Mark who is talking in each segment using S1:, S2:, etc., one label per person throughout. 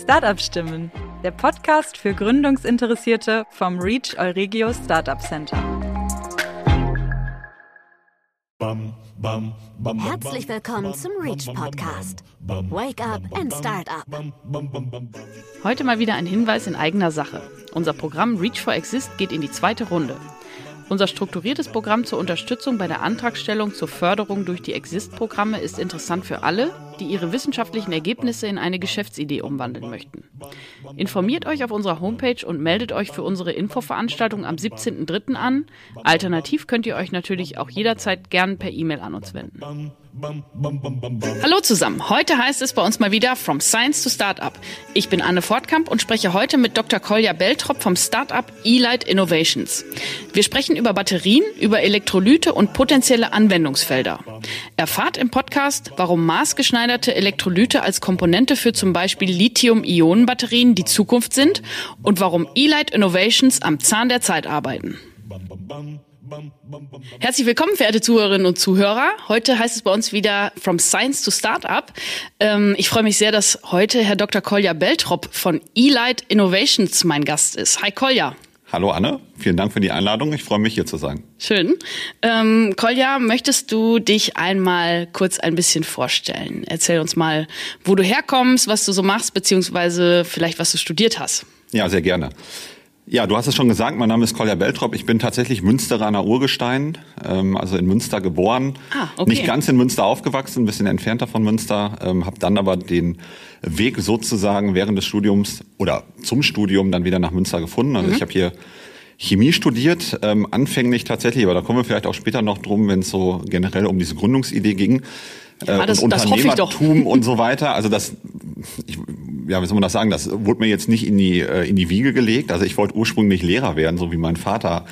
S1: Startup Stimmen, der Podcast für Gründungsinteressierte vom Reach Euregio Startup Center.
S2: Herzlich willkommen zum Reach Podcast. Wake up and start up.
S3: Heute mal wieder ein Hinweis in eigener Sache. Unser Programm Reach for Exist geht in die zweite Runde. Unser strukturiertes Programm zur Unterstützung bei der Antragstellung zur Förderung durch die Exist-Programme ist interessant für alle, die ihre wissenschaftlichen Ergebnisse in eine Geschäftsidee umwandeln möchten. Informiert euch auf unserer Homepage und meldet euch für unsere Infoveranstaltung am 17.03. an. Alternativ könnt ihr euch natürlich auch jederzeit gern per E-Mail an uns wenden. Hallo zusammen. Heute heißt es bei uns mal wieder From Science to Startup. Ich bin Anne Fortkamp und spreche heute mit Dr. Kolja Beltrop vom Startup E-Light Innovations. Wir sprechen über Batterien, über Elektrolyte und potenzielle Anwendungsfelder. Erfahrt im Podcast, warum maßgeschneiderte Elektrolyte als Komponente für zum Beispiel Lithium-Ionen-Batterien die Zukunft sind und warum E-Light Innovations am Zahn der Zeit arbeiten. Herzlich willkommen, verehrte Zuhörerinnen und Zuhörer. Heute heißt es bei uns wieder From Science to Startup. Ähm, ich freue mich sehr, dass heute Herr Dr. Kolja Beltrop von E-Light Innovations mein Gast ist. Hi Kolja.
S4: Hallo Anne, vielen Dank für die Einladung. Ich freue mich hier zu sein.
S3: Schön. Ähm, Kolja, möchtest du dich einmal kurz ein bisschen vorstellen? Erzähl uns mal, wo du herkommst, was du so machst, beziehungsweise vielleicht was du studiert hast.
S4: Ja, sehr gerne. Ja, du hast es schon gesagt, mein Name ist Kolja Beltrop. Ich bin tatsächlich Münsteraner Urgestein, ähm, also in Münster geboren.
S3: Ah, okay.
S4: Nicht ganz in Münster aufgewachsen, ein bisschen entfernter von Münster. Ähm, habe dann aber den Weg sozusagen während des Studiums oder zum Studium dann wieder nach Münster gefunden. Also
S3: Mhm.
S4: ich habe hier Chemie studiert, ähm, anfänglich tatsächlich, aber da kommen wir vielleicht auch später noch drum, wenn es so generell um diese Gründungsidee ging.
S3: Ja,
S4: äh,
S3: das-
S4: und
S3: das hoffe ich doch.
S4: Unternehmertum und so weiter. Also das, ich, ja, wie soll man das sagen? Das wurde mir jetzt nicht in die äh, in die Wiege gelegt. Also ich wollte ursprünglich Lehrer werden, so wie mein Vater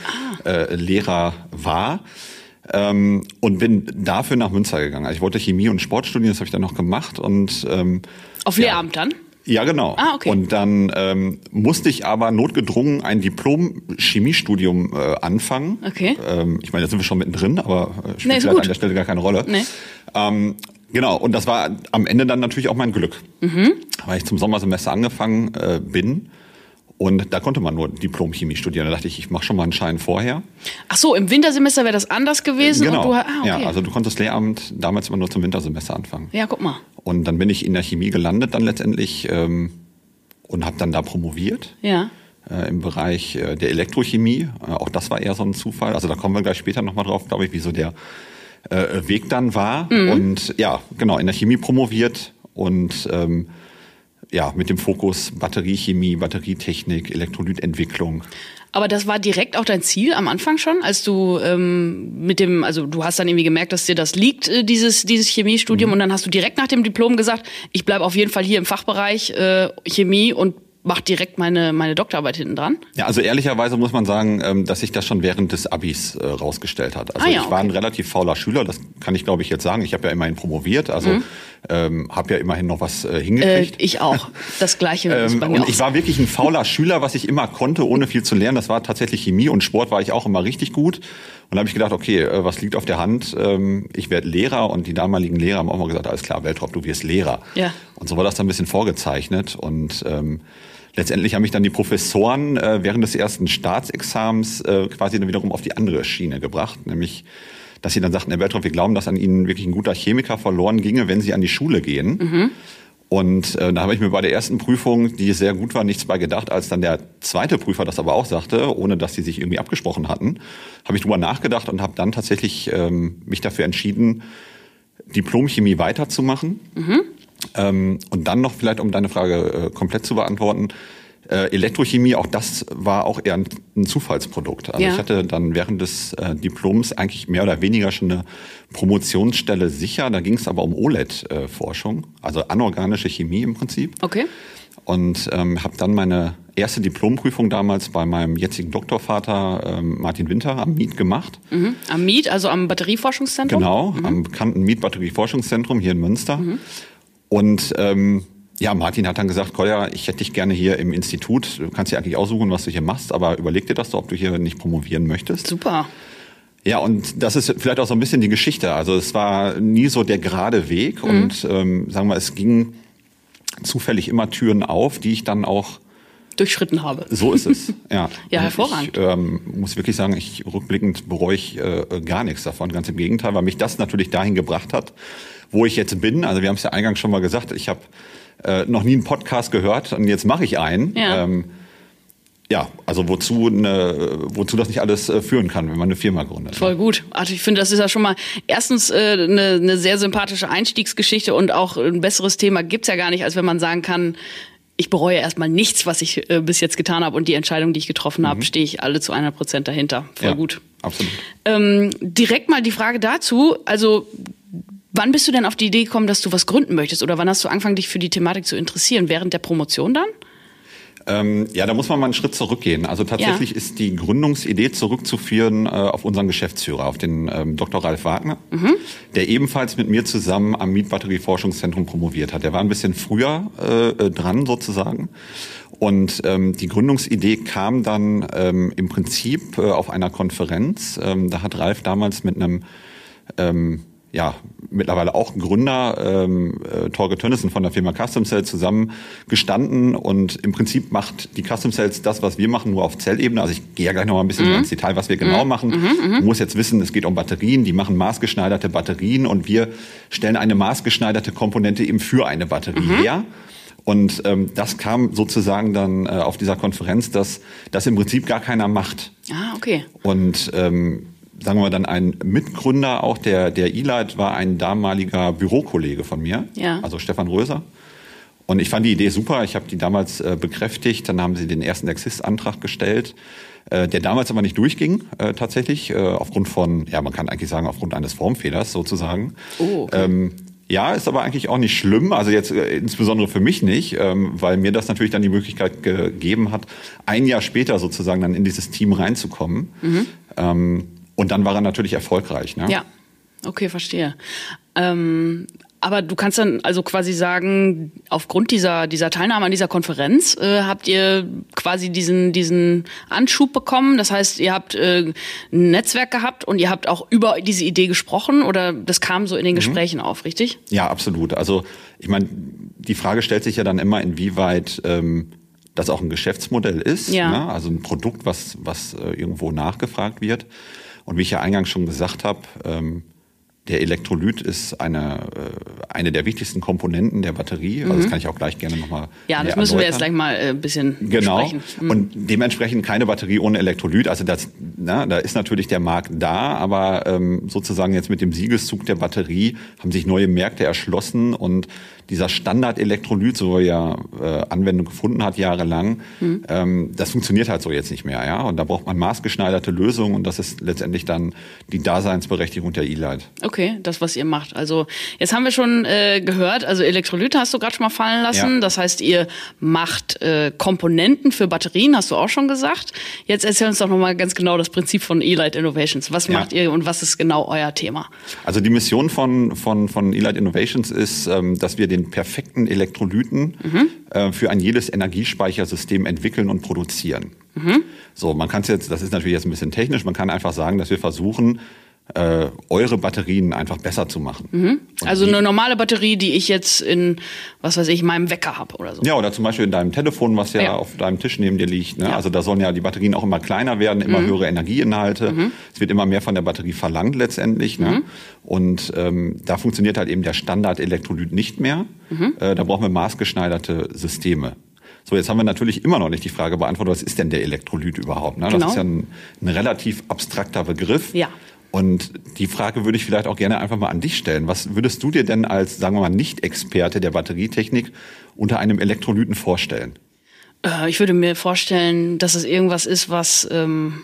S3: Ah.
S4: äh, Lehrer war. Ähm, und bin dafür nach Münster gegangen. Also ich wollte Chemie und Sport studieren, das habe ich dann noch gemacht und ähm,
S3: Auf
S4: ja.
S3: Lehramt dann?
S4: ja, genau.
S3: Ah, okay.
S4: Und dann ähm, musste ich aber notgedrungen ein Diplom-Chemiestudium äh, anfangen.
S3: Okay.
S4: Ähm, ich meine, da sind wir schon mittendrin, aber äh, spielt
S3: Nee, gut.
S4: an der Stelle gar keine Rolle.
S3: Nee.
S4: Ähm, genau, und das war am Ende dann natürlich auch mein Glück,
S3: Mhm.
S4: weil ich zum Sommersemester angefangen äh, bin. Und da konnte man nur Diplom-Chemie studieren. Da dachte ich, ich mache schon mal einen Schein vorher.
S3: Ach so, im Wintersemester wäre das anders gewesen
S4: genau.
S3: du ah, okay.
S4: Ja, also du konntest Lehramt damals immer nur zum Wintersemester anfangen.
S3: ja, guck mal.
S4: Und dann bin ich in der Chemie gelandet dann letztendlich ähm, und habe dann da promoviert
S3: Ja.
S4: äh, im Bereich äh, der Elektrochemie. Äh, auch das war eher so ein Zufall. Also da kommen wir gleich später nochmal drauf, glaube ich, wie so der äh, Weg dann war.
S3: Mhm.
S4: Und ja, genau, in der Chemie promoviert und ähm, ja, mit dem Fokus Batteriechemie, Batterietechnik, Elektrolytentwicklung.
S3: Aber das war direkt auch dein Ziel am Anfang schon, als du ähm, mit dem, also du hast dann irgendwie gemerkt, dass dir das liegt, äh, dieses, dieses Chemiestudium, und dann hast du direkt nach dem Diplom gesagt, ich bleibe auf jeden Fall hier im Fachbereich äh, Chemie und mach direkt meine, meine Doktorarbeit hinten dran.
S4: Ja, also ehrlicherweise muss man sagen, ähm, dass sich das schon während des Abis äh, rausgestellt hat. Also
S3: Ah ja,
S4: ich war ein
S3: okay.
S4: relativ fauler Schüler, das kann ich glaube ich jetzt sagen. Ich habe ja immerhin promoviert, also ähm, habe ja immerhin noch was äh,
S3: Mhm. Äh,
S4: hingekriegt.
S3: ich auch. Das gleiche ist
S4: Ähm, und ich war wirklich ein fauler Schüler, was ich immer konnte, ohne viel zu lernen. Das war tatsächlich Chemie und Sport war ich auch immer richtig gut. Und da habe ich gedacht, okay, äh, was liegt auf der Hand? Ähm, ich werde Lehrer und die damaligen Lehrer haben auch mal gesagt, alles klar, Weltrop, du wirst Lehrer.
S3: Ja.
S4: Und so war das dann ein bisschen vorgezeichnet. Und ähm, letztendlich haben mich dann die Professoren äh, während des ersten Staatsexamens äh, quasi dann wiederum auf die andere Schiene gebracht, nämlich dass sie dann sagten, Herr Weltrop, wir glauben, dass an Ihnen wirklich ein guter Chemiker verloren ginge, wenn Sie an die Schule gehen. Und äh, da habe ich mir bei der ersten Prüfung, die sehr gut war, nichts bei gedacht, als dann der zweite Prüfer das aber auch sagte, ohne dass sie sich irgendwie abgesprochen hatten, habe ich drüber nachgedacht und habe dann tatsächlich ähm, mich dafür entschieden, Diplomchemie weiterzumachen. Ähm, und dann noch vielleicht, um deine Frage äh, komplett zu beantworten, äh, Elektrochemie, auch das war auch eher ein, ein Zufallsprodukt. Also
S3: Ja.
S4: ich hatte dann während des äh, Diploms eigentlich mehr oder weniger schon eine Promotionsstelle sicher. Da ging es aber um OLED-Forschung, also anorganische Chemie im Prinzip.
S3: okay.
S4: Und ähm, habe dann meine erste Diplomprüfung damals bei meinem jetzigen Doktorvater ähm, Martin Winter am MIET gemacht.
S3: Mhm. Am MIET, also am Batterieforschungszentrum?
S4: Genau, am bekannten Mietbatterieforschungszentrum hier in Münster. Und ähm, ja, Martin hat dann gesagt, Kolja, ich hätte dich gerne hier im Institut. Du kannst dir eigentlich aussuchen, was du hier machst, aber überleg dir das doch, ob du hier nicht promovieren möchtest.
S3: Super.
S4: Ja, und das ist vielleicht auch so ein bisschen die Geschichte. Also es war nie so der gerade Weg und ähm, sagen wir, es ging zufällig immer Türen auf, die ich dann auch
S3: durchschritten habe.
S4: So ist es, ja.
S3: ja, hervorragend.
S4: Ich ähm, muss wirklich sagen, ich rückblickend bereue ich äh, gar nichts davon, ganz im Gegenteil, weil mich das natürlich dahin gebracht hat, wo ich jetzt bin. Also wir haben es ja eingangs schon mal gesagt, ich habe äh, noch nie einen Podcast gehört und jetzt mache ich einen.
S3: Ja.
S4: Ähm, ja, also wozu, eine, wozu das nicht alles äh, führen kann, wenn man eine Firma gründet.
S3: Voll gut. Also ich finde, das ist ja schon mal erstens äh, eine, eine sehr sympathische Einstiegsgeschichte und auch ein besseres Thema gibt's ja gar nicht, als wenn man sagen kann, ich bereue erstmal nichts, was ich äh, bis jetzt getan habe und die Entscheidung, die ich getroffen habe, stehe ich alle zu 100 Prozent dahinter. Voll
S4: ja,
S3: gut.
S4: Absolut.
S3: Ähm, direkt mal die Frage dazu, also wann bist du denn auf die Idee gekommen, dass du was gründen möchtest oder wann hast du angefangen, dich für die Thematik zu interessieren? Während der Promotion dann?
S4: Ähm, ja, da muss man mal einen Schritt zurückgehen. Also tatsächlich
S3: Ja.
S4: ist die Gründungsidee zurückzuführen äh, auf unseren Geschäftsführer, auf den ähm, Dr. Ralf Wagner, der ebenfalls mit mir zusammen am Mietbatterieforschungszentrum promoviert hat. Der war ein bisschen früher äh, äh, dran sozusagen. Und ähm, die Gründungsidee kam dann ähm, im Prinzip äh, auf einer Konferenz. Ähm, da hat Ralf damals mit einem ähm, ja, mittlerweile auch Gründer, ähm, äh, Torge Tönnissen von der Firma Custom Cells zusammen gestanden und im Prinzip macht die Custom Cells das, was wir machen, nur auf Zellebene. Also ich gehe ja gleich noch mal ein bisschen ins Detail, was wir genau machen. Du musst jetzt wissen, es geht um Batterien, die machen maßgeschneiderte Batterien und wir stellen eine maßgeschneiderte Komponente eben für eine Batterie her. Und ähm, das kam sozusagen dann äh, auf dieser Konferenz, dass das im Prinzip gar keiner macht.
S3: Ah, okay.
S4: Und ähm, sagen wir mal dann ein Mitgründer auch der der E-Light war ein damaliger Bürokollege von mir,
S3: Ja.
S4: also Stefan Röser. Und ich fand die Idee super. Ich habe die damals äh, bekräftigt. Dann haben sie den ersten Exist-Antrag gestellt, äh, der damals aber nicht durchging äh, tatsächlich äh, aufgrund von, ja man kann eigentlich sagen aufgrund eines Formfehlers sozusagen.
S3: Oh, okay.
S4: Ähm, ja, ist aber eigentlich auch nicht schlimm, also jetzt äh, insbesondere für mich nicht, ähm, weil mir das natürlich dann die Möglichkeit gegeben hat, ein Jahr später sozusagen dann in dieses Team reinzukommen. Ähm, und dann war er natürlich erfolgreich. Ne?
S3: Ja, okay, verstehe. Ähm, aber du kannst dann also quasi sagen, aufgrund dieser, dieser Teilnahme an dieser Konferenz äh, habt ihr quasi diesen, diesen Anschub bekommen. Das heißt, ihr habt äh, ein Netzwerk gehabt und ihr habt auch über diese Idee gesprochen oder das kam so in
S4: Mhm.
S3: den Gesprächen auf, richtig?
S4: Ja, absolut. Also ich meine, die Frage stellt sich ja dann immer, inwieweit ähm, das auch ein Geschäftsmodell ist.
S3: Ja.
S4: Ne? Also ein Produkt, was, was äh, irgendwo nachgefragt wird. Und wie ich ja eingangs schon gesagt habe, ähm, der Elektrolyt ist eine, äh, eine der wichtigsten Komponenten der Batterie. Also das kann ich auch gleich gerne nochmal
S3: Mhm. Ja, das müssen wir jetzt gleich mal äh, ein bisschen
S4: Genau.
S3: besprechen. Mhm.
S4: Und dementsprechend keine Batterie ohne Elektrolyt. Also das, na, da ist natürlich der Markt da, aber ähm, sozusagen jetzt mit dem Siegeszug der Batterie haben sich neue Märkte erschlossen und dieser Standard-Elektrolyt, so er ja äh, Anwendung gefunden hat jahrelang,
S3: Mhm.
S4: ähm, das funktioniert halt so jetzt nicht mehr. Ja? Und da braucht man maßgeschneiderte Lösungen und das ist letztendlich dann die Daseinsberechtigung der E-Light.
S3: Okay, das, was ihr macht. Also jetzt haben wir schon äh, gehört, also Elektrolyte hast du gerade schon mal fallen lassen.
S4: Ja.
S3: Das heißt, ihr macht äh, Komponenten für Batterien, hast du auch schon gesagt. Jetzt erzähl uns doch nochmal ganz genau das Prinzip von E-Light Innovations. Was
S4: Ja.
S3: macht ihr und was ist genau euer Thema?
S4: Also die Mission von, von, von Elight Innovations ist, ähm, dass wir den perfekten Elektrolyten äh, für ein jedes Energiespeichersystem entwickeln und produzieren. So, man kann es jetzt, das ist natürlich jetzt ein bisschen technisch, man kann einfach sagen, dass wir versuchen, äh, eure Batterien einfach besser zu machen. Und
S3: Also
S4: die-
S3: eine normale Batterie, die ich jetzt in, was weiß ich, meinem Wecker habe oder so.
S4: Ja, oder zum Beispiel in deinem Telefon, was ja,
S3: Ja.
S4: auf deinem Tisch neben dir liegt. Ne?
S3: Ja. Mhm.
S4: Also da sollen ja die Batterien auch immer kleiner werden, immer höhere Energieinhalte. Es wird immer mehr von der Batterie verlangt letztendlich.
S3: Mhm.
S4: Ne? Und ähm, da funktioniert halt eben der Standard-Elektrolyt nicht mehr.
S3: Mhm.
S4: Äh, da brauchen wir maßgeschneiderte Systeme. So, jetzt haben wir natürlich immer noch nicht die Frage beantwortet, was ist denn der Elektrolyt überhaupt? Ne? Das
S3: Genau.
S4: ist ja ein, ein relativ abstrakter Begriff.
S3: Ja.
S4: Und die Frage würde ich vielleicht auch gerne einfach mal an dich stellen. Was würdest du dir denn als, sagen wir mal, Nicht-Experte der Batterietechnik unter einem Elektrolyten vorstellen?
S3: Äh, ich würde mir vorstellen, dass es irgendwas ist, was ähm,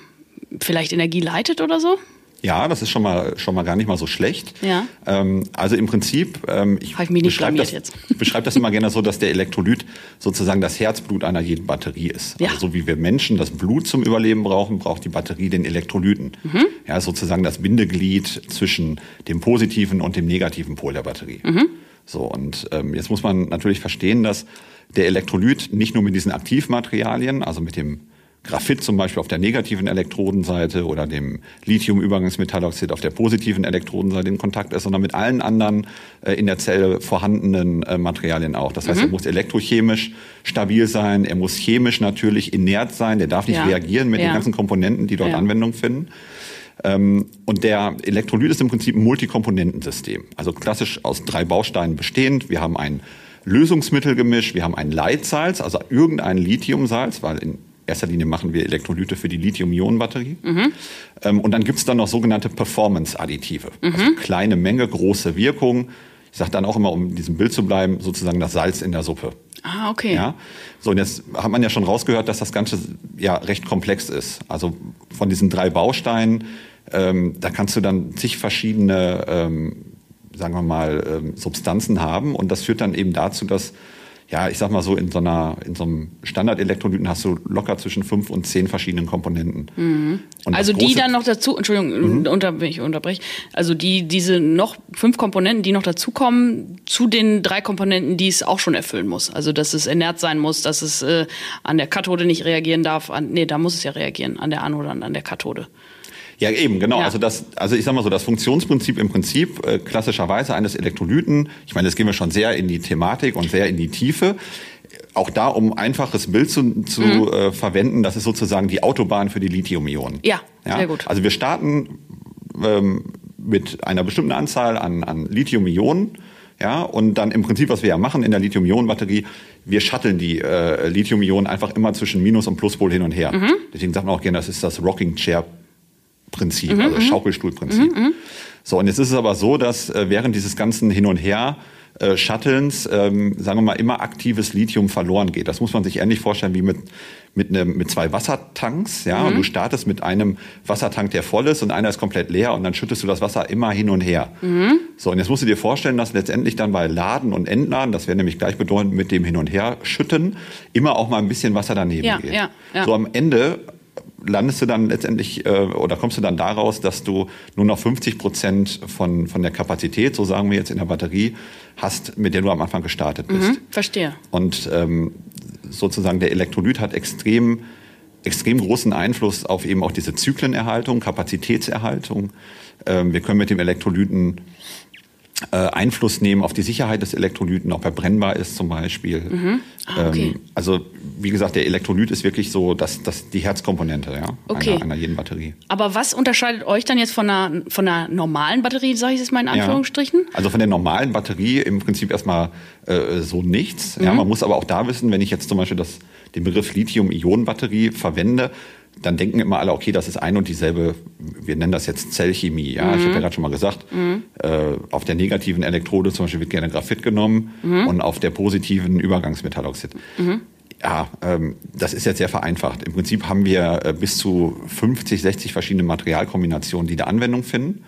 S3: vielleicht Energie leitet oder so.
S4: Ja, das ist schon mal schon mal gar nicht mal so schlecht.
S3: Ja.
S4: Ähm, also im Prinzip, ähm, ich
S3: ich
S4: beschreibe das, beschreibe das immer gerne so, dass der Elektrolyt sozusagen das Herzblut einer jeden Batterie ist.
S3: Ja.
S4: Also so wie wir Menschen das Blut zum Überleben brauchen, braucht die Batterie den Elektrolyten.
S3: Mhm.
S4: Ja, sozusagen das Bindeglied zwischen dem positiven und dem negativen Pol der Batterie.
S3: Mhm.
S4: So und ähm, jetzt muss man natürlich verstehen, dass der Elektrolyt nicht nur mit diesen Aktivmaterialien, also mit dem Graphit zum Beispiel auf der negativen Elektrodenseite oder dem Lithium-Übergangsmetalloxid auf der positiven Elektrodenseite in Kontakt ist, sondern mit allen anderen äh, in der Zelle vorhandenen äh, Materialien auch. Das heißt, mhm. er muss elektrochemisch stabil sein, er muss chemisch natürlich inert sein, der darf nicht ja. reagieren mit ja. den ganzen Komponenten, die dort ja. Anwendung finden. Ähm, und der Elektrolyt ist im Prinzip ein Multikomponentensystem, also klassisch aus drei Bausteinen bestehend. Wir haben ein Lösungsmittelgemisch, wir haben ein Leitsalz, also irgendein Lithiumsalz, weil in erster Linie machen wir Elektrolyte für die Lithium-Ionen-Batterie. Mhm. Ähm, und dann gibt es dann noch sogenannte Performance-Additive. Mhm. Also kleine Menge, große Wirkung. Ich sage dann auch immer, um in diesem Bild zu bleiben, sozusagen das Salz in der Suppe.
S3: Ah, okay.
S4: Ja? So, und jetzt hat man ja schon rausgehört, dass das Ganze ja recht komplex ist. Also von diesen drei Bausteinen, ähm, da kannst du dann zig verschiedene ähm, sagen wir mal, ähm, Substanzen haben. Und das führt dann eben dazu, dass, ja, ich sag mal so, in so einer, in so einem Standard-Elektrolyten hast du locker zwischen fünf und zehn verschiedenen Komponenten.
S3: Mhm. also die dann noch dazu, Entschuldigung, mhm. unter, ich unterbreche, also die, diese noch fünf Komponenten, die noch dazukommen, zu den drei Komponenten, die es auch schon erfüllen muss. Also, dass es inert sein muss, dass es äh, an der Kathode nicht reagieren darf. An, nee, da muss es ja reagieren, an der Anode und an der Kathode.
S4: Ja, eben, genau. Ja. Also das, also ich sag mal so, das Funktionsprinzip im Prinzip äh, klassischerweise eines Elektrolyten, ich meine, jetzt gehen wir schon sehr in die Thematik und sehr in die Tiefe. Auch da, um einfaches Bild zu, zu mhm. äh, verwenden, das ist sozusagen die Autobahn für die Lithium-Ionen.
S3: Ja, ja, sehr gut.
S4: Also wir starten ähm, mit einer bestimmten Anzahl an, an Lithium-Ionen. Ja, und dann im Prinzip, was wir ja machen in der Lithium-Ionen-Batterie, wir shutteln die äh, Lithium-Ionen einfach immer zwischen Minus- und Pluspol hin und her. Mhm. Deswegen sagt man auch gerne, das ist das Rocking Chair Prinzip, mhm, also mhm. Schaukelstuhlprinzip. Mhm, mhm, so, und jetzt ist es aber so, dass äh, während dieses ganzen Hin und Her äh, Shuttlens, ähm, sagen wir mal, immer aktives Lithium verloren geht. Das muss man sich ähnlich vorstellen wie mit, mit, ne, mit zwei Wassertanks. Ja? Mhm. Und du startest mit einem Wassertank, der voll ist und einer ist komplett leer und dann schüttest du das Wasser immer hin und her. Mhm. So, und jetzt musst du dir vorstellen, dass letztendlich dann bei Laden und Entladen, das wäre nämlich gleichbedeutend mit dem Hin und Her schütten, immer auch mal ein bisschen Wasser daneben
S3: ja,
S4: geht.
S3: Ja, ja.
S4: So am Ende landest du dann letztendlich äh, oder kommst du dann daraus, dass du nur noch 50 Prozent von, von der Kapazität, so sagen wir jetzt in der Batterie, hast, mit der du am Anfang gestartet bist. Mhm,
S3: verstehe.
S4: Und ähm, sozusagen der Elektrolyt hat extrem extrem großen Einfluss auf eben auch diese Zyklenerhaltung, Kapazitätserhaltung. Ähm, wir können mit dem Elektrolyten Einfluss nehmen auf die Sicherheit des Elektrolyten, ob er brennbar ist zum Beispiel. Mhm. Ah, okay. ähm, also wie gesagt, der Elektrolyt ist wirklich so das, das, die Herzkomponente ja, okay. einer, einer jeden Batterie.
S3: Aber was unterscheidet euch dann jetzt von einer, von einer normalen Batterie, sage ich jetzt mal in Anführungsstrichen?
S4: Ja. Also von der normalen Batterie im Prinzip erstmal äh, so nichts. Mhm. Ja, man muss aber auch da wissen, wenn ich jetzt zum Beispiel das, den Begriff Lithium-Ionen-Batterie verwende, dann denken immer alle, okay, das ist ein und dieselbe, wir nennen das jetzt Zellchemie. Ja, mhm. ich habe ja gerade schon mal gesagt, mhm. äh, auf der negativen Elektrode zum Beispiel wird gerne Graphit genommen mhm. und auf der positiven Übergangsmetalloxid. Mhm. Ja, ähm, das ist jetzt sehr vereinfacht. Im Prinzip haben wir äh, bis zu 50, 60 verschiedene Materialkombinationen, die da Anwendung finden.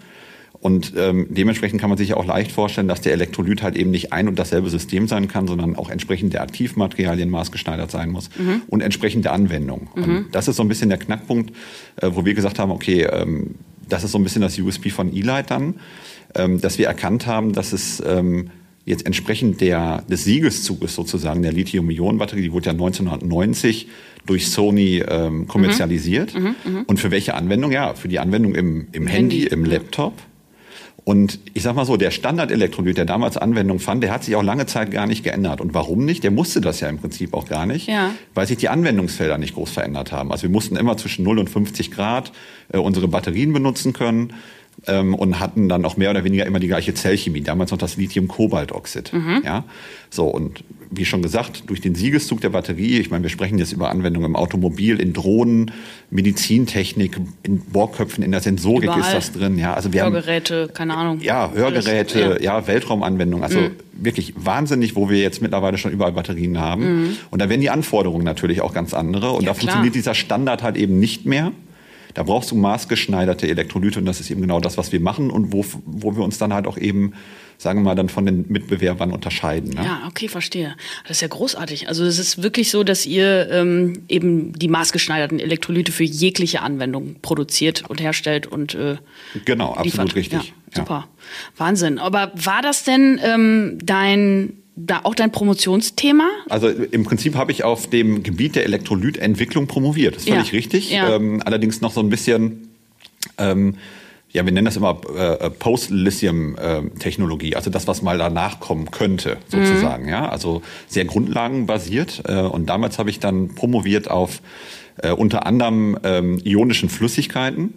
S4: Und ähm, dementsprechend kann man sich ja auch leicht vorstellen, dass der Elektrolyt halt eben nicht ein und dasselbe System sein kann, sondern auch entsprechend der Aktivmaterialien maßgeschneidert sein muss mhm. und entsprechend der Anwendung. Mhm. Und das ist so ein bisschen der Knackpunkt, äh, wo wir gesagt haben, okay, ähm, das ist so ein bisschen das USP von E-Light dann, ähm, dass wir erkannt haben, dass es ähm, jetzt entsprechend der, des Siegeszuges sozusagen der Lithium-Ionen-Batterie, die wurde ja 1990 durch Sony ähm, kommerzialisiert. Mhm, mh, mh. Und für welche Anwendung? Ja, für die Anwendung im, im Handy, Handy, im Laptop. Und ich sag mal so, der Standard-Elektrolyt, der damals Anwendung fand, der hat sich auch lange Zeit gar nicht geändert. Und warum nicht? Der musste das ja im Prinzip auch gar nicht, ja. weil sich die Anwendungsfelder nicht groß verändert haben. Also wir mussten immer zwischen 0 und 50 Grad äh, unsere Batterien benutzen können ähm, und hatten dann auch mehr oder weniger immer die gleiche Zellchemie. Damals noch das Lithium-Kobaltoxid. Mhm. Ja? So, und wie schon gesagt, durch den Siegeszug der Batterie, ich meine, wir sprechen jetzt über Anwendungen im Automobil, in Drohnen, Medizintechnik, in Bohrköpfen, in der Sensorik Überall. ist das drin. Ja,
S3: also wir Hörgeräte, haben, keine Ahnung.
S4: Ja, Hörgeräte, Alles, ja. ja, Weltraumanwendungen. Also mhm. wirklich wahnsinnig, wo wir jetzt mittlerweile schon überall Batterien haben. Mhm. Und da werden die Anforderungen natürlich auch ganz andere. Und ja, da klar. funktioniert dieser Standard halt eben nicht mehr. Da brauchst du maßgeschneiderte Elektrolyte und das ist eben genau das, was wir machen und wo, wo wir uns dann halt auch eben sagen wir mal, dann von den Mitbewerbern unterscheiden. Ne?
S3: Ja, okay, verstehe. Das ist ja großartig. Also es ist wirklich so, dass ihr ähm, eben die maßgeschneiderten Elektrolyte für jegliche Anwendung produziert und herstellt und äh,
S4: Genau, absolut
S3: liefert.
S4: richtig.
S3: Ja, super. Ja. Wahnsinn. Aber war das denn ähm, dein da auch dein Promotionsthema?
S4: Also im Prinzip habe ich auf dem Gebiet der Elektrolytentwicklung promoviert. Das ist völlig
S3: Ja.
S4: richtig.
S3: Ja.
S4: Ähm, allerdings noch so ein bisschen, ähm, ja, wir nennen das immer äh, Post-Lithium-Technologie, also das, was mal danach kommen könnte, sozusagen.
S3: Mhm.
S4: Ja, also sehr grundlagenbasiert. Äh, und damals habe ich dann promoviert auf äh, unter anderem ähm, ionischen Flüssigkeiten.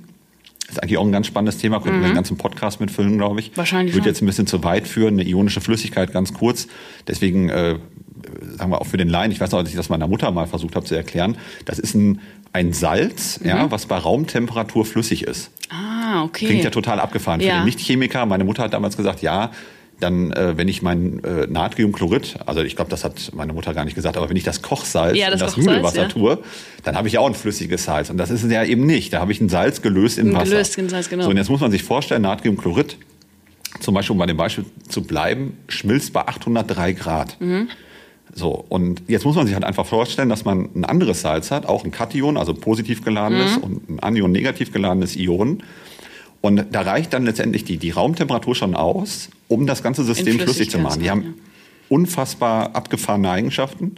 S4: Das ist eigentlich auch ein ganz spannendes Thema, könnten wir den ganzen Podcast mitfüllen, glaube ich.
S3: Mhm. Wahrscheinlich schon.
S4: jetzt ein bisschen zu weit führen, eine ionische Flüssigkeit ganz kurz. Deswegen, äh, sagen wir auch für den Laien, ich weiß noch, als ich das meiner Mutter mal versucht habe zu erklären, das ist ein, ein Salz, ja, was bei Raumtemperatur flüssig ist.
S3: Ah, okay.
S4: Klingt ja total abgefahren für
S3: Ja.
S4: den Nichtchemiker. Meine Mutter hat damals gesagt, ja, dann, äh, wenn ich mein äh, Natriumchlorid, also ich glaube, das hat meine Mutter gar nicht gesagt, aber wenn ich das Kochsalz
S3: Ja,
S4: in
S3: das
S4: das
S3: Kochsalz,
S4: Nudelwasser
S3: ja.
S4: tue, dann habe ich ja auch ein flüssiges Salz. Und das ist es ja eben nicht. Da habe ich ein Salz gelöst in
S3: Ein
S4: Wasser.
S3: gelöst in Salz, genau.
S4: So, und jetzt muss man sich vorstellen, Natriumchlorid, zum Beispiel, um bei dem Beispiel zu bleiben, schmilzt bei 803 Grad.
S3: Mhm.
S4: So, und jetzt muss man sich halt einfach vorstellen, dass man ein anderes Salz hat, auch ein Kation, also positiv geladenes,
S3: Mhm.
S4: und ein Anion, negativ geladenes Ion. Und da reicht dann letztendlich die, die Raumtemperatur schon aus, um das ganze System flüssig zu machen. Die haben unfassbar abgefahrene Eigenschaften.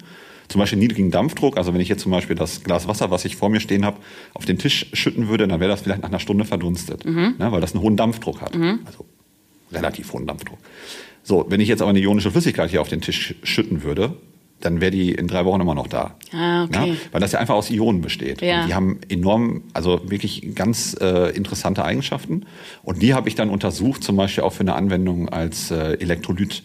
S4: Zum Beispiel niedrigen Dampfdruck. Also wenn ich jetzt zum Beispiel das Glas Wasser, was ich vor mir stehen habe, auf den Tisch schütten würde, dann wäre das vielleicht nach einer Stunde verdunstet, ne, weil das einen hohen Dampfdruck hat. Also relativ hohen Dampfdruck. So, wenn ich jetzt aber eine ionische Flüssigkeit hier auf den Tisch schütten würde, dann wäre die in drei Wochen immer noch da.
S3: Ah, okay.
S4: Ja, weil das ja einfach aus Ionen besteht.
S3: Ja.
S4: Und die haben enorm, also wirklich ganz äh, interessante Eigenschaften. Und die habe ich dann untersucht, zum Beispiel auch für eine Anwendung als äh, Elektrolyt.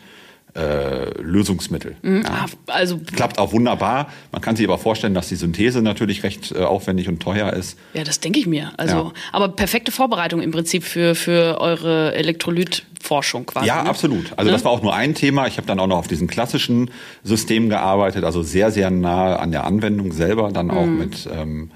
S4: Äh, Lösungsmittel. Ja.
S3: Ah, also,
S4: Klappt auch wunderbar. Man kann sich aber vorstellen, dass die Synthese natürlich recht äh, aufwendig und teuer ist.
S3: ja, das denke ich mir. Also,
S4: Ja.
S3: aber perfekte Vorbereitung im Prinzip für, für eure Elektrolytforschung quasi.
S4: Ja,
S3: ne?
S4: absolut. Also das war auch nur ein Thema. Ich habe dann auch noch auf diesen klassischen Systemen gearbeitet, also sehr, sehr nah an der Anwendung selber, dann auch
S3: Mhm.
S4: mit ähm,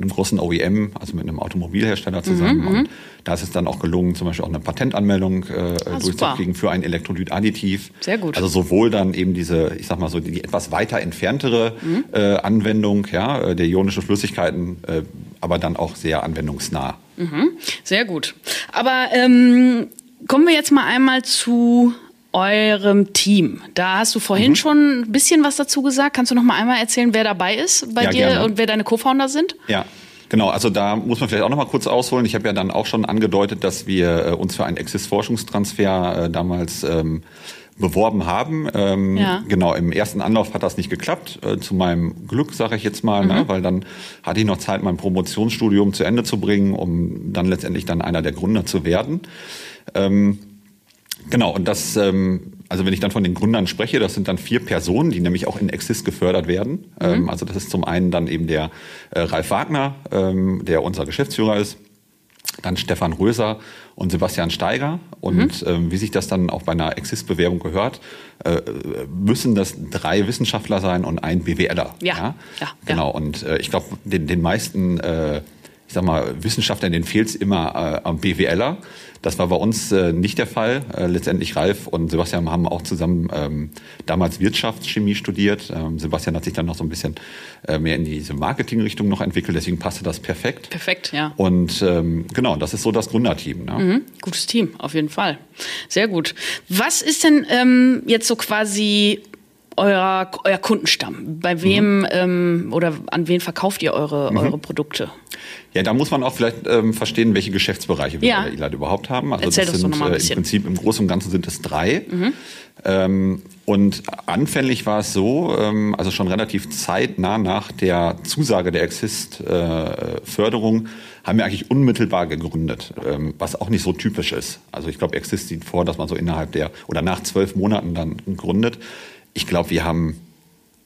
S4: einem großen OEM, also mit einem
S3: Mhm,
S4: Automobilhersteller zusammen. Und da ist es dann auch gelungen, zum Beispiel auch eine Patentanmeldung äh, durchzukriegen für ein Elektrolytadditiv.
S3: Ah, Sehr gut.
S4: Also sowohl dann eben diese, ich sag mal so, die, etwas weiter entferntere äh, Anwendung, ja, äh, der ionischen Flüssigkeiten, äh, aber dann auch sehr anwendungsnah.
S3: Sehr gut. Aber ähm, kommen wir jetzt mal einmal zu eurem Team. Da hast du
S4: Mhm.
S3: vorhin schon ein bisschen was dazu gesagt. Kannst du noch mal einmal erzählen, wer dabei ist bei
S4: Ja,
S3: dir
S4: gerne.
S3: und wer deine Co-Founder sind?
S4: Ja, genau. Also da muss man vielleicht auch noch mal kurz ausholen. Ich habe ja dann auch schon angedeutet, dass wir äh, uns für einen Exist-Forschungstransfer äh, damals ähm, beworben haben. Ähm,
S3: Ja.
S4: Genau, im ersten Anlauf hat das nicht geklappt. Äh, zu meinem Glück, sage ich jetzt mal, ne? weil dann hatte ich noch Zeit, mein Promotionsstudium zu Ende zu bringen, um dann letztendlich dann einer der Gründer zu werden. Ähm, Genau, und das, ähm, also wenn ich dann von den Gründern spreche, das sind dann vier Personen, die nämlich auch in Exist gefördert werden. Ähm, also das ist zum einen dann eben der äh, Ralf Wagner, ähm, der unser Geschäftsführer ist, dann Stefan Röser und Sebastian Steiger. Und ähm, wie sich das dann auch bei einer Exist-Bewerbung gehört, äh, müssen das drei Wissenschaftler sein und ein BWLer.
S3: Ja, ja, ja.
S4: Genau, und äh, ich glaube, den, den meisten äh, ich sag mal, Wissenschaftlern, denen fehlt es immer äh, am BWLer. Das war bei uns äh, nicht der Fall. Äh, letztendlich Ralf und Sebastian haben auch zusammen ähm, damals Wirtschaftschemie studiert. Ähm, Sebastian hat sich dann noch so ein bisschen äh, mehr in diese Marketingrichtung noch entwickelt, deswegen passte das perfekt.
S3: Perfekt, ja.
S4: Und ähm, genau, das ist so das Gründerteam. Ne?
S3: Mhm. Gutes Team, auf jeden Fall. Sehr gut. Was ist denn ähm, jetzt so quasi euer, euer Kundenstamm? Bei wem ähm, oder an wen verkauft ihr eure, eure Produkte?
S4: Ja, da muss man auch vielleicht ähm, verstehen, welche Geschäftsbereiche wir
S3: Ja.
S4: bei der Elad überhaupt haben. Also
S3: Erzähl
S4: das
S3: das doch
S4: sind
S3: noch mal ein
S4: äh, im.
S3: Mhm.
S4: Prinzip im Großen und Ganzen sind es drei. Ähm, und anfänglich war es so, ähm, also schon relativ zeitnah nach der Zusage der Exist-Förderung haben wir eigentlich unmittelbar gegründet, ähm, was auch nicht so typisch ist. Also ich glaube, Exist sieht vor, dass man so innerhalb der oder nach zwölf Monaten dann gründet. Ich glaube, wir haben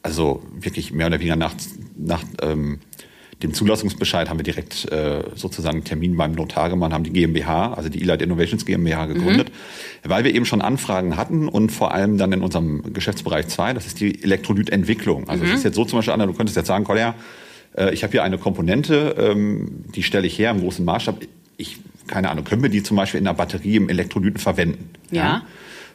S4: also wirklich mehr oder weniger nach, nach ähm, dem Zulassungsbescheid haben wir direkt äh, sozusagen einen Termin beim Notar gemacht, haben die GmbH, also die Elite Innovations GmbH gegründet, weil wir eben schon Anfragen hatten und vor allem dann in unserem Geschäftsbereich 2, das ist die Elektrolytentwicklung. Also es ist jetzt so zum Beispiel, Anna, du könntest jetzt sagen, Kolja, äh, ich habe hier eine Komponente, ähm, die stelle ich her im großen Maßstab. Ich, keine Ahnung, können wir die zum Beispiel in einer Batterie im Elektrolyten verwenden?
S3: Ja.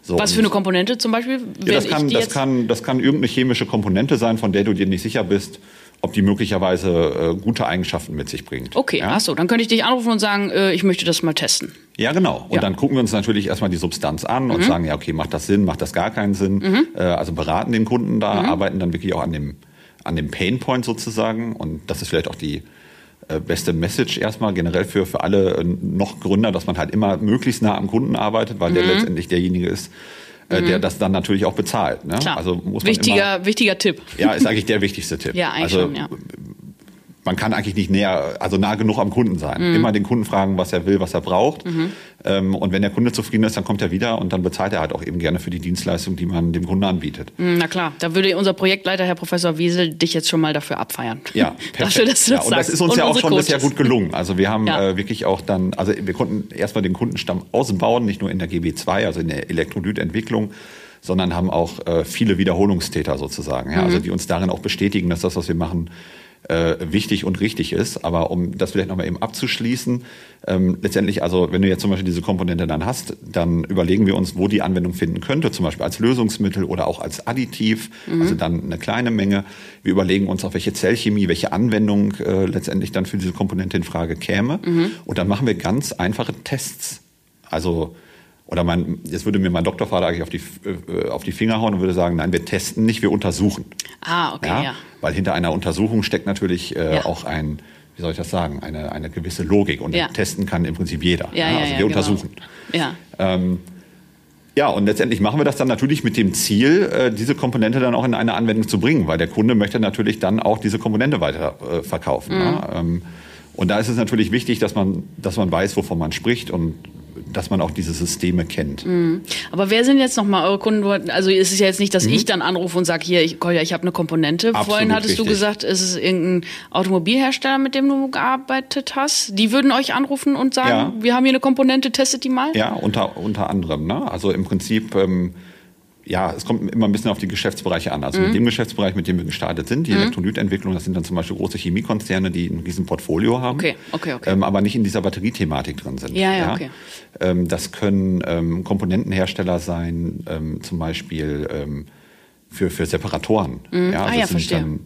S4: So,
S3: Was für
S4: und-
S3: eine Komponente zum Beispiel?
S4: ja, das, kann, das, kann, das kann irgendeine chemische Komponente sein, von der du dir nicht sicher bist, ob die möglicherweise äh, gute Eigenschaften mit sich bringt.
S3: Okay, ja? achso, dann könnte ich dich anrufen und sagen, äh, ich möchte das mal testen.
S4: Ja, genau. Und ja. dann gucken wir uns natürlich erstmal die Substanz an und mhm. sagen, ja, okay, macht das Sinn, macht das gar keinen Sinn. Mhm. Äh, also beraten den Kunden da, mhm. arbeiten dann wirklich auch an dem, an dem Painpoint sozusagen. Und das ist vielleicht auch die beste Message erstmal generell für, für alle äh, noch Gründer, dass man halt immer möglichst nah am Kunden arbeitet, weil der mhm. letztendlich derjenige ist, äh, der mhm. das dann natürlich auch bezahlt. Ne?
S3: Klar. Also muss man wichtiger, immer, wichtiger Tipp.
S4: Ja, ist eigentlich der wichtigste Tipp.
S3: Ja, eigentlich
S4: also,
S3: schon, ja
S4: man kann eigentlich nicht näher, also nah genug am Kunden sein. Mhm. Immer den Kunden fragen, was er will, was er braucht. Mhm. Ähm, und wenn der Kunde zufrieden ist, dann kommt er wieder und dann bezahlt er halt auch eben gerne für die Dienstleistung, die man dem Kunden anbietet.
S3: Mhm, na klar, da würde unser Projektleiter, Herr Professor Wiesel, dich jetzt schon mal dafür abfeiern.
S4: Ja, perfekt. dafür, dass du das ja, und das ist uns und ja auch schon Coaches. bisher gut gelungen. Also wir haben ja. äh, wirklich auch dann, also wir konnten erstmal den Kundenstamm ausbauen, nicht nur in der GB2, also in der Elektrolytentwicklung, sondern haben auch äh, viele Wiederholungstäter sozusagen, ja, mhm. also die uns darin auch bestätigen, dass das, was wir machen, äh, wichtig und richtig ist. Aber um das vielleicht nochmal eben abzuschließen, ähm, letztendlich, also wenn du jetzt zum Beispiel diese Komponente dann hast, dann überlegen wir uns, wo die Anwendung finden könnte, zum Beispiel als Lösungsmittel oder auch als Additiv, mhm. also dann eine kleine Menge. Wir überlegen uns, auf welche Zellchemie, welche Anwendung äh, letztendlich dann für diese Komponente in Frage käme. Mhm. Und dann machen wir ganz einfache Tests. Also oder mein, jetzt würde mir mein Doktorvater eigentlich auf die, äh, auf die Finger hauen und würde sagen, nein, wir testen nicht, wir untersuchen.
S3: Ah, okay, ja. ja.
S4: Weil hinter einer Untersuchung steckt natürlich äh, ja. auch ein, wie soll ich das sagen, eine, eine gewisse Logik. Und ja. testen kann im Prinzip jeder.
S3: Ja,
S4: ja,
S3: also
S4: wir
S3: genau.
S4: untersuchen.
S3: Ja.
S4: Ähm, ja, und letztendlich machen wir das dann natürlich mit dem Ziel, äh, diese Komponente dann auch in eine Anwendung zu bringen, weil der Kunde möchte natürlich dann auch diese Komponente weiter äh, verkaufen. Mhm. Ja? Ähm, und da ist es natürlich wichtig, dass man, dass man weiß, wovon man spricht und dass man auch diese Systeme kennt.
S3: Mhm. Aber wer sind jetzt nochmal eure Kunden? Also ist es ja jetzt nicht, dass mhm. ich dann anrufe und sage, hier, ich, Kolja, ich habe eine Komponente. Absolut Vorhin hattest richtig. du gesagt, es ist irgendein Automobilhersteller, mit dem du gearbeitet hast. Die würden euch anrufen und sagen, ja. wir haben hier eine Komponente, testet die mal?
S4: Ja, unter, unter anderem. Ne? Also im Prinzip... Ähm, ja, es kommt immer ein bisschen auf die Geschäftsbereiche an. Also mhm. mit dem Geschäftsbereich, mit dem wir gestartet sind, die mhm. Elektrolytentwicklung, das sind dann zum Beispiel große Chemiekonzerne, die ein riesen Portfolio haben,
S3: okay, okay, okay.
S4: Ähm, aber nicht in dieser Batteriethematik drin sind.
S3: Ja, ja, ja? okay.
S4: Ähm, das können ähm, Komponentenhersteller sein, ähm, zum Beispiel ähm, für, für Separatoren.
S3: Mhm. Ja,
S4: ah,
S3: ja, verstehe. Dann,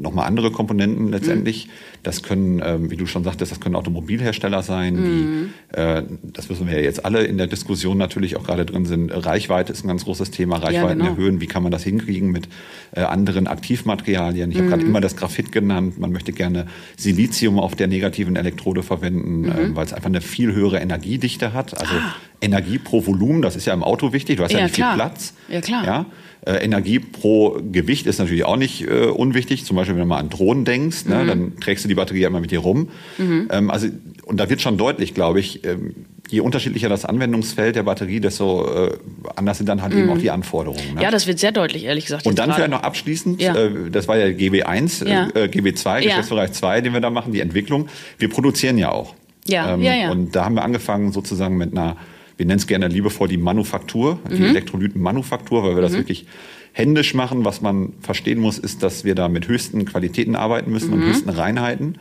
S4: nochmal andere Komponenten letztendlich. Mhm. Das können, ähm, wie du schon sagtest, das können Automobilhersteller sein, mhm. die, äh, das wissen wir ja jetzt alle in der Diskussion natürlich auch gerade drin sind. Reichweite ist ein ganz großes Thema, Reichweiten ja, genau. erhöhen, wie kann man das hinkriegen mit äh, anderen Aktivmaterialien. Ich mhm. habe gerade immer das Graphit genannt, man möchte gerne Silizium auf der negativen Elektrode verwenden, mhm. äh, weil es einfach eine viel höhere Energiedichte hat. Also ah. Energie pro Volumen, das ist ja im Auto wichtig, du hast ja, ja nicht klar. viel Platz.
S3: Ja, klar.
S4: Ja? Äh, Energie pro Gewicht ist natürlich auch nicht äh, unwichtig. Zum Beispiel, wenn du mal an Drohnen denkst, ne, mhm. ne, dann trägst du die Batterie immer mit dir rum. Mhm. Ähm, also, und da wird schon deutlich, glaube ich, ähm, je unterschiedlicher das Anwendungsfeld der Batterie, desto äh, anders sind dann halt mhm. eben auch die Anforderungen. Ne?
S3: Ja, das wird sehr deutlich, ehrlich gesagt.
S4: Und dann vielleicht noch abschließend, ja. äh, das war ja GB1, äh, ja. äh, GB2, Geschäftsbereich 2, den wir da machen, die Entwicklung. Wir produzieren ja auch.
S3: Ja, ähm, ja, ja.
S4: Und da haben wir angefangen sozusagen mit einer wir nennen es gerne liebevoll die Manufaktur, die mhm. Elektrolytenmanufaktur, weil wir mhm. das wirklich händisch machen. Was man verstehen muss, ist, dass wir da mit höchsten Qualitäten arbeiten müssen mhm. und höchsten Reinheiten.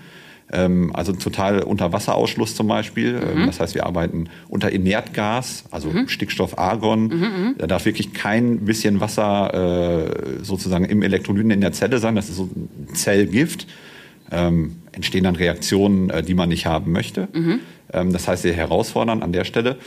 S4: Ähm, also total unter Wasserausschluss zum Beispiel. Ähm, mhm. Das heißt, wir arbeiten unter Inertgas, also mhm. Stickstoff, Argon. Mhm, mhm. Da darf wirklich kein bisschen Wasser äh, sozusagen im Elektrolyten in der Zelle sein. Das ist so ein Zellgift. Ähm, entstehen dann Reaktionen, äh, die man nicht haben möchte. Mhm. Ähm, das heißt, wir herausfordern an der Stelle.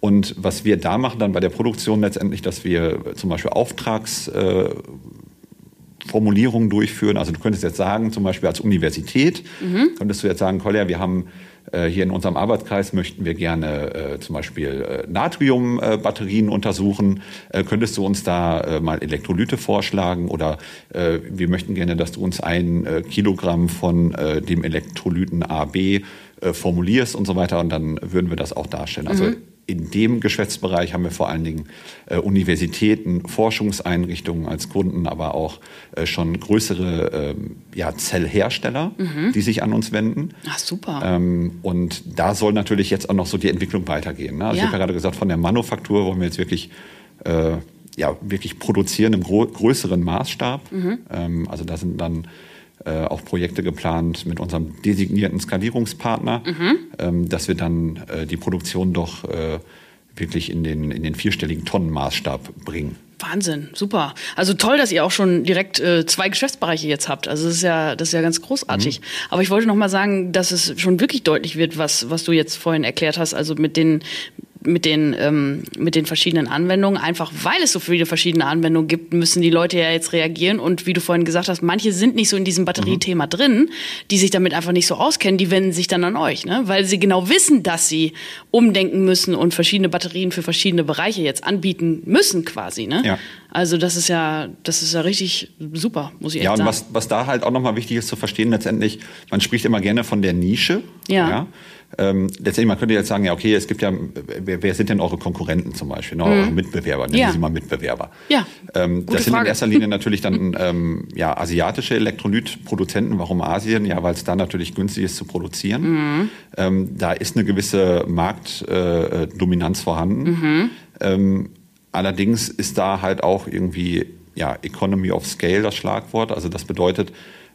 S4: Und was wir da machen dann bei der Produktion letztendlich, dass wir zum Beispiel Auftragsformulierungen äh, durchführen. Also du könntest jetzt sagen, zum Beispiel als Universität, mhm. könntest du jetzt sagen, Kolja, wir haben äh, hier in unserem Arbeitskreis möchten wir gerne äh, zum Beispiel äh, Natriumbatterien untersuchen. Äh, könntest du uns da mal Elektrolyte vorschlagen oder wir möchten gerne, dass du uns ein Kilogramm von dem Elektrolyten AB formulierst und so weiter und dann würden wir das auch darstellen. Also mhm in dem Geschäftsbereich haben wir vor allen Dingen äh, Universitäten, Forschungseinrichtungen als Kunden, aber auch äh, schon größere ähm, ja, Zellhersteller, mhm. die sich an uns wenden.
S3: Ach, super.
S4: Ähm, und da soll natürlich jetzt auch noch so die Entwicklung weitergehen. Ne? Also ja. Ich habe ja gerade gesagt, von der Manufaktur wollen wir jetzt wirklich äh, ja, wirklich produzieren im größeren Maßstab. Mhm. Ähm, also da sind dann äh, auch Projekte geplant mit unserem designierten Skalierungspartner, mhm. ähm, dass wir dann äh, die Produktion doch äh, wirklich in den, in den vierstelligen Tonnenmaßstab bringen.
S3: Wahnsinn, super. Also toll, dass ihr auch schon direkt äh, zwei Geschäftsbereiche jetzt habt. Also das ist ja, das ist ja ganz großartig. Mhm. Aber ich wollte noch mal sagen, dass es schon wirklich deutlich wird, was, was du jetzt vorhin erklärt hast. Also mit den mit den, ähm, mit den verschiedenen Anwendungen. Einfach weil es so viele verschiedene Anwendungen gibt, müssen die Leute ja jetzt reagieren. Und wie du vorhin gesagt hast, manche sind nicht so in diesem Batteriethema mhm. drin, die sich damit einfach nicht so auskennen, die wenden sich dann an euch, ne? weil sie genau wissen, dass sie umdenken müssen und verschiedene Batterien für verschiedene Bereiche jetzt anbieten müssen quasi. Ne? Ja. Also das ist ja, das ist ja richtig super, muss ich echt
S4: ja,
S3: sagen.
S4: Ja, und was, was da halt auch nochmal wichtig ist zu verstehen, letztendlich, man spricht immer gerne von der Nische. ja? ja? Ähm, letztendlich, man könnte jetzt sagen, ja, okay, es gibt ja, wer, wer sind denn eure Konkurrenten zum Beispiel, ne? eure mhm. Mitbewerber, nennen ja. Sie mal Mitbewerber. Ja. Ähm, das sind Frage. in erster Linie natürlich dann ähm, ja, asiatische Elektrolytproduzenten. Warum Asien? Ja, weil es da natürlich günstig ist zu produzieren. Mhm. Ähm, da ist eine gewisse Marktdominanz äh, vorhanden. Mhm. Ähm, allerdings ist da halt auch irgendwie ja, Economy of Scale das Schlagwort. Also das bedeutet,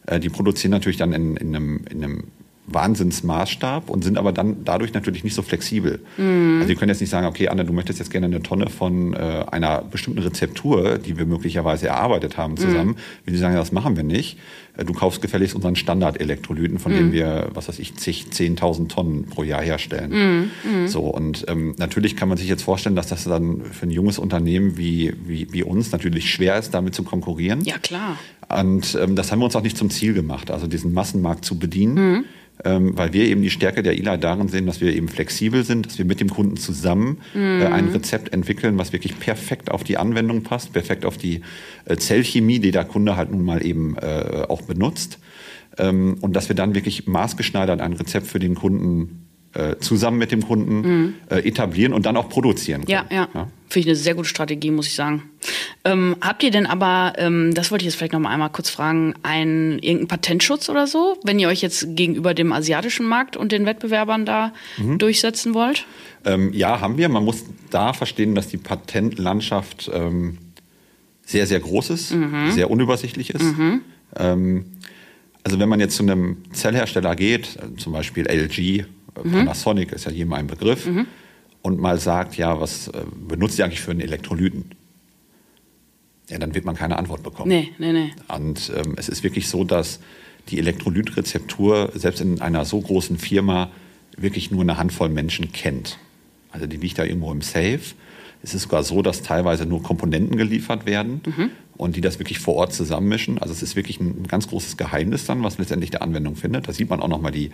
S4: äh, die produzieren natürlich dann in, in einem, in einem Wahnsinnsmaßstab und sind aber dann dadurch natürlich nicht so flexibel. Mhm. Also Sie können jetzt nicht sagen, okay, Anne, du möchtest jetzt gerne eine Tonne von äh, einer bestimmten Rezeptur, die wir möglicherweise erarbeitet haben, zusammen. Mhm. Wenn Sie sagen, das machen wir nicht, äh, du kaufst gefälligst unseren Standard-Elektrolyten, von mhm. dem wir, was weiß ich, zig, 10.000 Tonnen pro Jahr herstellen. Mhm. Mhm. So, und ähm, natürlich kann man sich jetzt vorstellen, dass das dann für ein junges Unternehmen wie, wie, wie uns natürlich schwer ist, damit zu konkurrieren.
S3: Ja, klar.
S4: Und ähm, das haben wir uns auch nicht zum Ziel gemacht, also diesen Massenmarkt zu bedienen. Ähm, weil wir eben die Stärke der ILA darin sehen, dass wir eben flexibel sind, dass wir mit dem Kunden zusammen äh, mhm. ein Rezept entwickeln, was wirklich perfekt auf die Anwendung passt, perfekt auf die äh, Zellchemie, die der Kunde halt nun mal eben äh, auch benutzt. Ähm, und dass wir dann wirklich maßgeschneidert ein Rezept für den Kunden äh, zusammen mit dem Kunden mhm. äh, etablieren und dann auch produzieren können.
S3: Ja, ja. ja? Finde ich eine sehr gute Strategie, muss ich sagen. Ähm, habt ihr denn aber, ähm, das wollte ich jetzt vielleicht noch mal einmal kurz fragen, einen irgendeinen Patentschutz oder so, wenn ihr euch jetzt gegenüber dem asiatischen Markt und den Wettbewerbern da mhm. durchsetzen wollt?
S4: Ähm, ja, haben wir. Man muss da verstehen, dass die Patentlandschaft ähm, sehr, sehr groß ist, mhm. sehr unübersichtlich ist. Mhm. Ähm, also wenn man jetzt zu einem Zellhersteller geht, äh, zum Beispiel LG. Panasonic ist ja jedem ein Begriff, mhm. und mal sagt, ja, was äh, benutzt ihr eigentlich für einen Elektrolyten? Ja, dann wird man keine Antwort bekommen. Nee, nee, nee. Und ähm, es ist wirklich so, dass die Elektrolytrezeptur selbst in einer so großen Firma wirklich nur eine Handvoll Menschen kennt. Also die liegt da irgendwo im Safe. Es ist sogar so, dass teilweise nur Komponenten geliefert werden. Mhm und die das wirklich vor Ort zusammenmischen. Also es ist wirklich ein ganz großes Geheimnis dann, was letztendlich der Anwendung findet. Da sieht man auch nochmal die,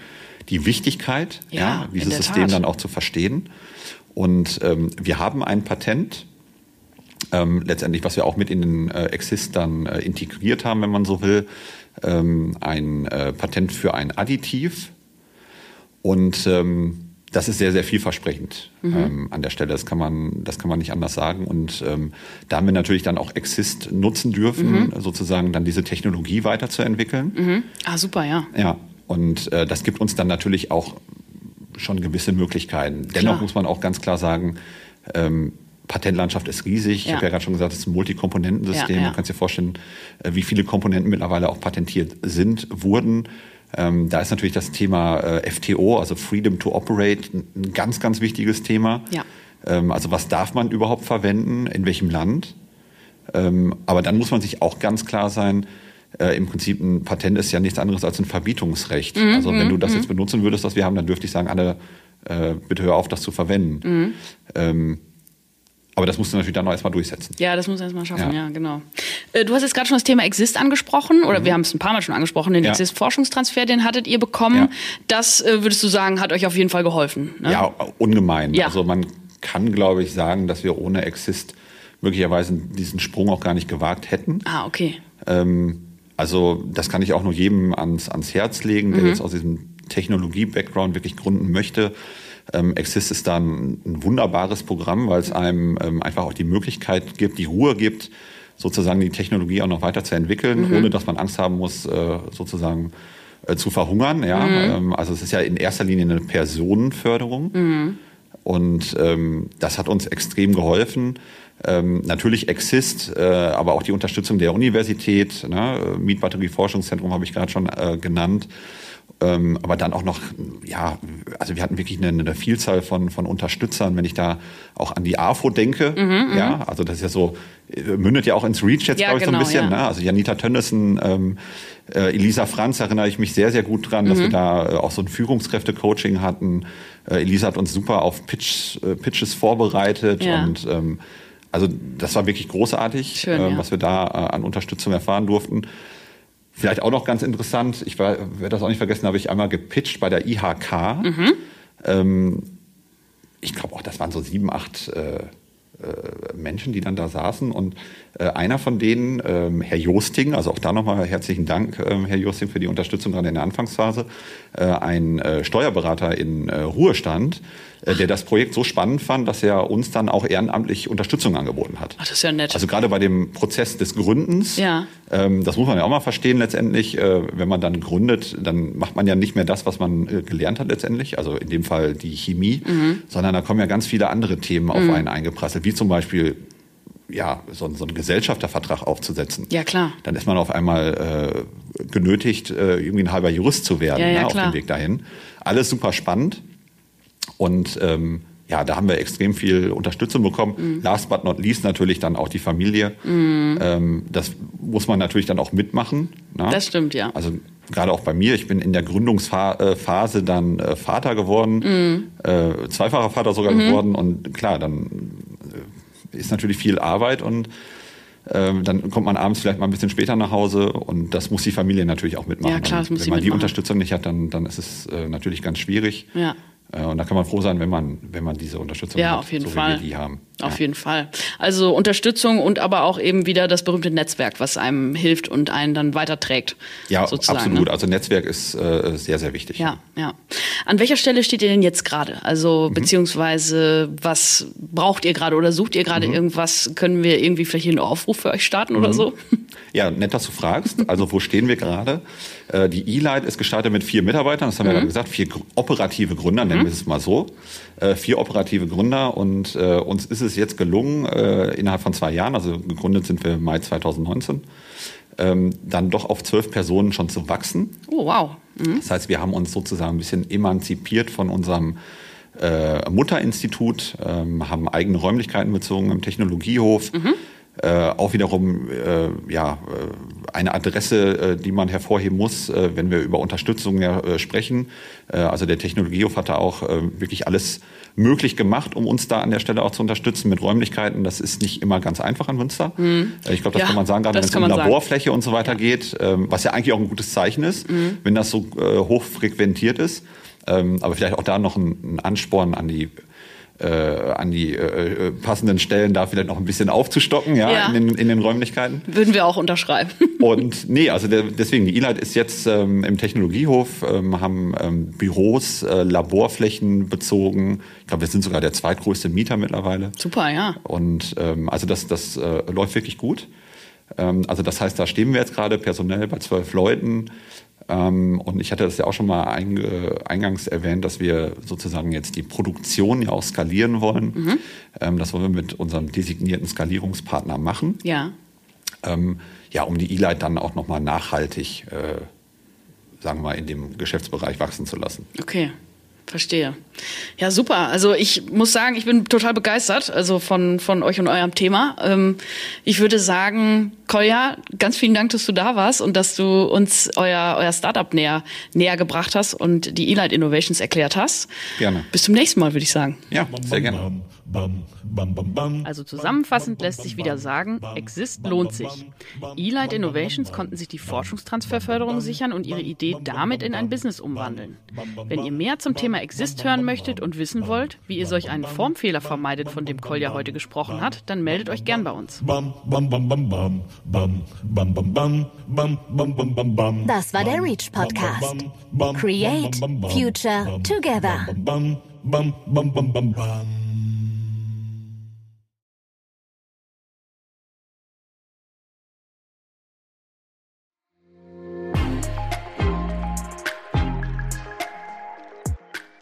S4: die Wichtigkeit, ja, ja dieses System Tat. dann auch zu verstehen. Und ähm, wir haben ein Patent, ähm, letztendlich, was wir auch mit in den äh, Exist dann äh, integriert haben, wenn man so will, ähm, ein äh, Patent für ein Additiv. Und ähm, das ist sehr, sehr vielversprechend mhm. ähm, an der Stelle. Das kann man, das kann man nicht anders sagen. Und ähm, da haben wir natürlich dann auch Exist nutzen dürfen, mhm. sozusagen dann diese Technologie weiterzuentwickeln.
S3: Mhm. Ah, super, ja.
S4: Ja. Und äh, das gibt uns dann natürlich auch schon gewisse Möglichkeiten. Klar. Dennoch muss man auch ganz klar sagen, ähm, Patentlandschaft ist riesig. Ich ja. habe ja gerade schon gesagt, es ist ein Multikomponentensystem. Ja, ja. Du kannst dir vorstellen, äh, wie viele Komponenten mittlerweile auch patentiert sind, wurden. Ähm, da ist natürlich das Thema äh, FTO, also Freedom to Operate, ein ganz, ganz wichtiges Thema. Ja. Ähm, also was darf man überhaupt verwenden, in welchem Land? Ähm, aber dann muss man sich auch ganz klar sein, äh, im Prinzip ein Patent ist ja nichts anderes als ein Verbietungsrecht. Mhm, also wenn du das mhm. jetzt benutzen würdest, was wir haben, dann dürfte ich sagen, alle, äh, bitte hör auf, das zu verwenden. Mhm. Aber das musst du natürlich dann noch erstmal durchsetzen.
S3: Ja, das musst du erstmal schaffen, ja, ja genau. Äh, du hast jetzt gerade schon das Thema Exist angesprochen, oder mhm. wir haben es ein paar Mal schon angesprochen, den ja. Exist-Forschungstransfer, den hattet ihr bekommen. Das äh, würdest du sagen, hat euch auf jeden Fall geholfen.
S4: Ne? Ja, ungemein. Also man kann, glaube ich, sagen, dass wir ohne Exist möglicherweise diesen Sprung auch gar nicht gewagt hätten.
S3: Ah, okay.
S4: Ähm, also das kann ich auch nur jedem ans, ans Herz legen, der mhm. jetzt aus diesem Technologie-Background wirklich gründen möchte. Ähm, Exist ist dann ein wunderbares Programm, weil es einem ähm, einfach auch die Möglichkeit gibt, die Ruhe gibt, sozusagen die Technologie auch noch weiter zu entwickeln, mhm. ohne dass man Angst haben muss, äh, sozusagen äh, zu verhungern. Ja? Mhm. Ähm, also es ist ja in erster Linie eine Personenförderung. Mhm. Und ähm, das hat uns extrem geholfen. Ähm, natürlich Exist, äh, aber auch die Unterstützung der Universität, ne? Mietbatterie-Forschungszentrum habe ich gerade schon äh, genannt. Ähm, aber dann auch noch, ja, also wir hatten wirklich eine, eine Vielzahl von, von Unterstützern, wenn ich da auch an die AFO denke, mhm, ja, mhm. also das ist ja so, äh, mündet ja auch ins Reach jetzt, ja, glaube ich, genau, so ein genau, bisschen, ja. ne? also Janita Tönnissen, ähm, äh, Elisa Franz erinnere ich mich sehr, sehr gut dran, mhm. dass wir da äh, auch so ein Führungskräfte-Coaching hatten. Äh, Elisa hat uns super auf Pitch, äh, Pitches vorbereitet ja. und ähm, also das war wirklich großartig, Schön, äh, was wir da an Unterstützung erfahren durften. Vielleicht auch noch ganz interessant, ich werde das auch nicht vergessen, habe ich einmal gepitcht bei der IHK. Mhm. Ähm, ich glaube auch, das waren so sieben, acht äh, Menschen, die dann da saßen. Und äh, einer von denen, ähm, Herr Josting, also auch da nochmal herzlichen Dank, ähm, Herr Josting, für die Unterstützung gerade in der Anfangsphase, äh, ein äh, Steuerberater in äh, Ruhestand, äh, der das Projekt so spannend fand, dass er uns dann auch ehrenamtlich Unterstützung angeboten hat.
S3: Ach, das ist ja nett.
S4: Also gerade bei dem Prozess des Gründens,
S3: ja.
S4: ähm, das muss man ja auch mal verstehen letztendlich, äh, wenn man dann gründet, dann macht man ja nicht mehr das, was man äh, gelernt hat letztendlich, also in dem Fall die Chemie, mhm. sondern da kommen ja ganz viele andere Themen auf mhm. einen eingeprasselt, wie zum Beispiel ja, so, so einen Gesellschaftervertrag aufzusetzen.
S3: Ja, klar.
S4: Dann ist man auf einmal äh, genötigt, äh, irgendwie ein halber Jurist zu werden
S3: ja, ja,
S4: ne, auf dem Weg dahin. Alles super spannend. Und ähm, ja, da haben wir extrem viel Unterstützung bekommen. Mhm. Last but not least natürlich dann auch die Familie. Mhm. Ähm, das muss man natürlich dann auch mitmachen.
S3: Ne? Das stimmt, ja.
S4: Also gerade auch bei mir, ich bin in der Gründungsphase dann äh, Vater geworden, mhm. äh, zweifacher Vater sogar mhm. geworden. Und klar, dann ist natürlich viel Arbeit und ähm, dann kommt man abends vielleicht mal ein bisschen später nach Hause und das muss die Familie natürlich auch mitmachen. Ja,
S3: klar, das muss
S4: Wenn man die Unterstützung nicht hat, dann, dann ist es äh, natürlich ganz schwierig.
S3: Ja.
S4: Äh, und da kann man froh sein, wenn man, wenn man diese Unterstützung
S3: ja,
S4: hat,
S3: auf jeden
S4: so
S3: Fall.
S4: die haben.
S3: Auf jeden Fall. Also Unterstützung und aber auch eben wieder das berühmte Netzwerk, was einem hilft und einen dann weiterträgt.
S4: Ja, absolut. Ne? Also Netzwerk ist äh, sehr, sehr wichtig.
S3: Ja, ja. An welcher Stelle steht ihr denn jetzt gerade? Also mhm. beziehungsweise was braucht ihr gerade oder sucht ihr gerade mhm. irgendwas? Können wir irgendwie vielleicht hier einen Aufruf für euch starten mhm. oder so?
S4: Ja, nett, dass du fragst. Also wo stehen wir gerade? Äh, die E-Light ist gestartet mit vier Mitarbeitern, das haben wir mhm. gerade gesagt, vier operative Gründer, nennen es mal so. Äh, vier operative Gründer und äh, uns ist es jetzt gelungen, innerhalb von zwei Jahren, also gegründet sind wir im Mai 2019, ähm, dann doch auf zwölf Personen schon zu wachsen.
S3: Oh, wow.
S4: Mhm. Das heißt, wir haben uns sozusagen ein bisschen emanzipiert von unserem Mutterinstitut, ähm, haben eigene Räumlichkeiten bezogen im Technologiehof. Mhm äh, auch wiederum äh, ja, äh, eine Adresse, äh, die man hervorheben muss, äh, wenn wir über Unterstützung äh, sprechen. Also der Technologiehof hat da auch wirklich alles möglich gemacht, um uns da an der Stelle auch zu unterstützen mit Räumlichkeiten. Das ist nicht immer ganz einfach in Münster. Mhm. Ich glaube, das ja, kann man sagen, gerade wenn es um Laborfläche sagen. und so weiter ja. geht, ähm, was ja eigentlich auch ein gutes Zeichen ist, mhm. wenn das so hoch frequentiert ist. Ähm, aber vielleicht auch da noch ein, ein Ansporn an die äh, an die äh, äh, passenden Stellen da vielleicht noch ein bisschen aufzustocken, ja, ja. In, den, in den Räumlichkeiten.
S3: Würden wir auch unterschreiben.
S4: Und nee, also der, deswegen, die E-Light ist jetzt ähm, im Technologiehof, ähm, haben ähm, Büros, äh, Laborflächen bezogen. Ich glaube, wir sind sogar der zweitgrößte Mieter mittlerweile.
S3: Super, ja.
S4: Und ähm, also das, das äh, läuft wirklich gut. Ähm, also das heißt, da stehen wir jetzt gerade personell bei zwölf Leuten. Ähm, und ich hatte das ja auch schon mal eingangs erwähnt, dass wir sozusagen jetzt die Produktion ja auch skalieren wollen. Mhm. Ähm, das wollen wir mit unserem designierten Skalierungspartner machen.
S3: Ja.
S4: Ähm, ja, um die E-Light dann auch nochmal nachhaltig, äh, sagen wir mal, in dem Geschäftsbereich wachsen zu lassen.
S3: Okay. Verstehe. Ja, super. Also ich muss sagen, ich bin total begeistert, also von, von euch und eurem Thema. Ähm, ich würde sagen, Kolja, ganz vielen Dank, dass du da warst und dass du uns euer, euer Startup näher, näher gebracht hast und die E-Light Innovations erklärt hast.
S4: Gerne.
S3: Bis zum nächsten Mal, würde ich sagen.
S4: Ja, sehr gerne.
S3: Also zusammenfassend lässt sich wieder sagen, Exist lohnt sich. E-Light Innovations konnten sich die Forschungstransferförderung sichern und ihre Idee damit in ein Business umwandeln. Wenn ihr mehr zum Thema Exist hören möchtet und wissen wollt, wie ihr solch einen Formfehler vermeidet, von dem Kolja heute gesprochen hat, dann meldet euch gern bei uns.
S2: Das war der Reach Podcast. Create Future Together.